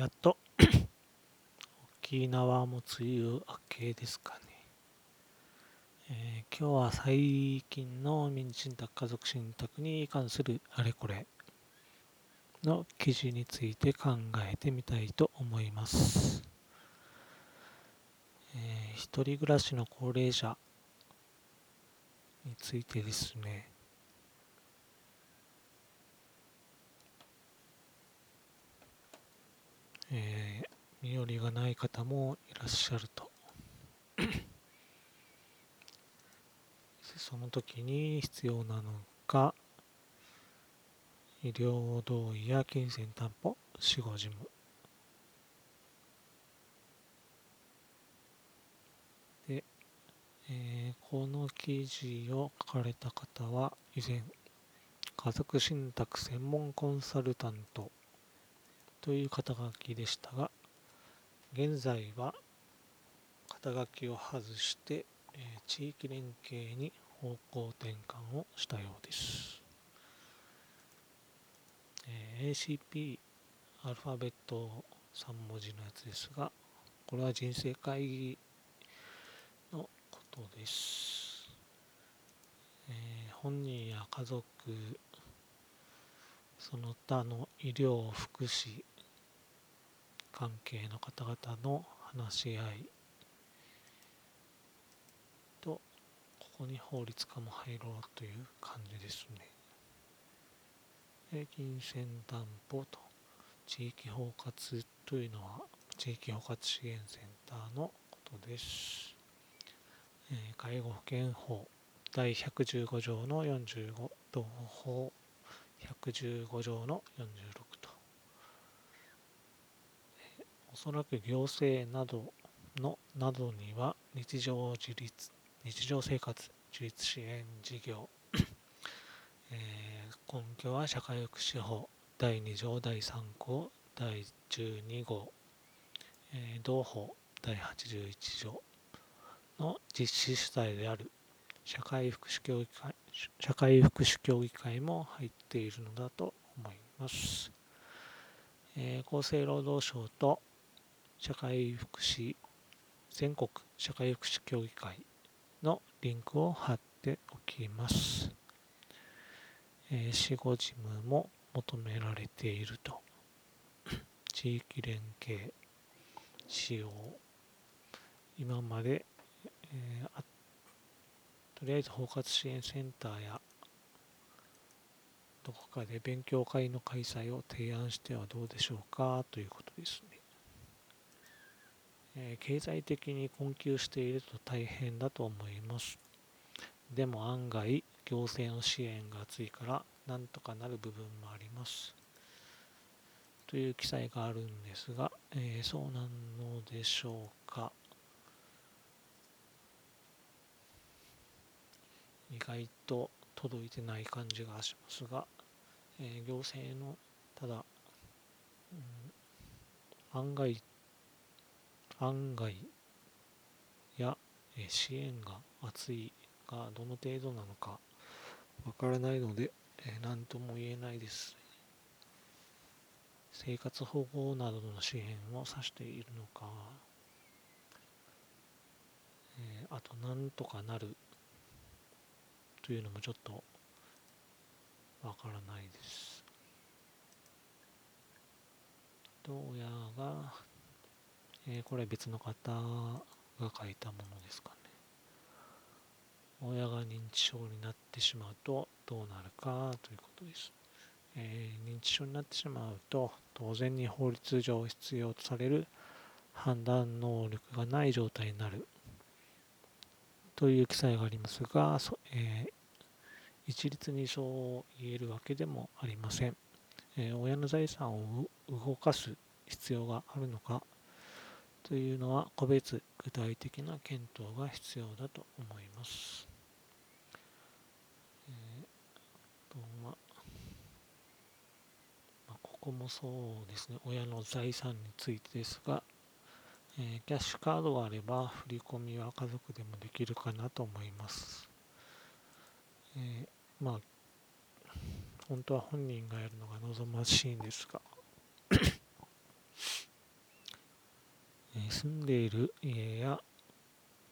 やっと。沖縄も梅雨明けですかね、えー、今日は最近の民事信託家族信託に関するあれこれの記事について考えてみたいと思います、えー、一人暮らしの高齢者についてですね。えー、身寄りがない方もいらっしゃると。その時に必要なのが医療同意や金銭担保死後事務。で、えー、この記事を書かれた方は以前家族信託専門コンサルタントという肩書きでしたが、現在は肩書きを外して、えー、地域連携に方向転換をしたようです。えー、ACP アルファベット3文字のやつですが、これは人生会議のことです。えー、本人や家族、その他の医療、福祉、関係の方々の話し合いとここに法律家も入ろうという感じですね。金銭担保と地域包括というのは地域包括支援センターのことです。え介護保険法第115条の45同法115条の46おそらく行政などのなどには日常自立日常生活自立支援事業、えー、根拠は社会福祉法第2条第3項第12号、えー、同法第81条の実施主体である。社会福祉協議会社会福祉協議会も入っているのだと思います、えー、厚生労働省と社会福祉全国社会福祉協議会のリンクを貼っておきます。えー、死後事務も求められていると。地域連携使用。今まで、えー、とりあえず包括支援センターやどこかで勉強会の開催を提案してはどうでしょうかということですね。え経済的に困窮していると大変だと思います。でも案外、行政の支援が厚いから、なんとかなる部分もあります。という記載があるんですが、えー、そうなのでしょうか。意外と届いてない感じがしますが、えー、行政の、ただ、うん、案外案外や支援が厚いがどの程度なのかわからないので何とも言えないです。生活保護などの支援を指しているのか、あとなんとかなるというのもちょっとわからないです。どうやがえー、これ別の方が書いたものですかね。親が認知症になってしまうとどうなるかということです。えー、認知症になってしまうと当然に法律上必要とされる判断能力がない状態になるという記載がありますが、えー、一律にそう言えるわけでもありません。えー、親の財産を動かす必要があるのかというのは個別具体的な検討が必要だと思います。ここもそうですね、親の財産についてですが、えー、キャッシュカードがあれば振り込みは家族でもできるかなと思います。えー、まあ本当は本人がやるのが望ましいんですが住んでいる家や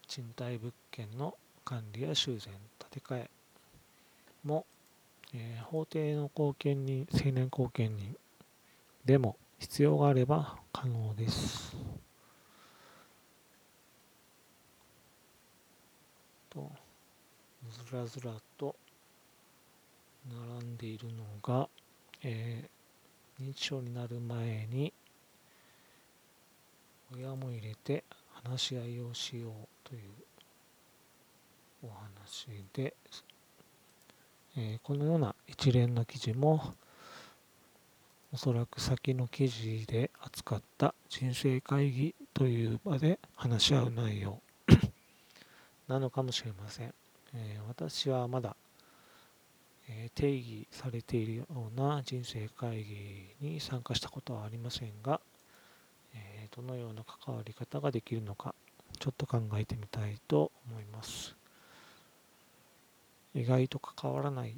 賃貸物件の管理や修繕、建て替えも、えー、法定の後見人、成年後見人でも必要があれば可能です。と、ずらずらと並んでいるのが、えー、認知症になる前に親も入れて話し合いをしようというお話で、えー、このような一連の記事もおそらく先の記事で扱った人生会議という場で話し合う内容 なのかもしれません。えー、私はまだ、えー、定義されているような人生会議に参加したことはありませんが、どのような関わり方ができるのかちょっと考えてみたいと思います。意外と関わらない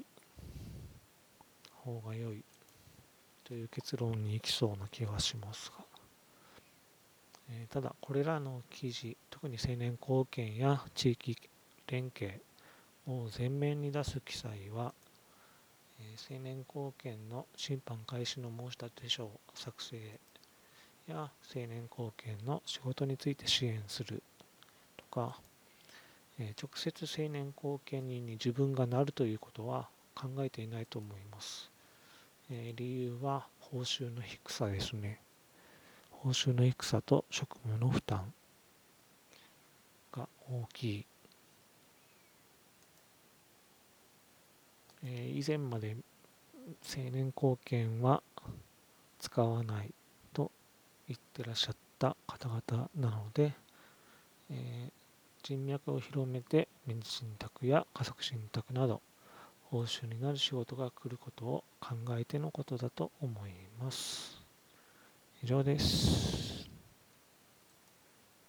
方が良いという結論に行きそうな気がしますが、えー、ただこれらの記事特に青年貢献や地域連携を前面に出す記載は、えー、青年貢献の審判開始の申し立て書作成や青年貢献の仕事について支援するとか、え、直接青年貢献人に自分がなるということは考えていないと思います。え、理由は報酬の低さですね。報酬の低さと職務の負担が大きい。え、以前まで青年貢献は使わない行ってらっしゃった方々なので、えー、人脈を広めて民事信託や家族信託など報酬になる仕事が来ることを考えてのことだと思います。以上です。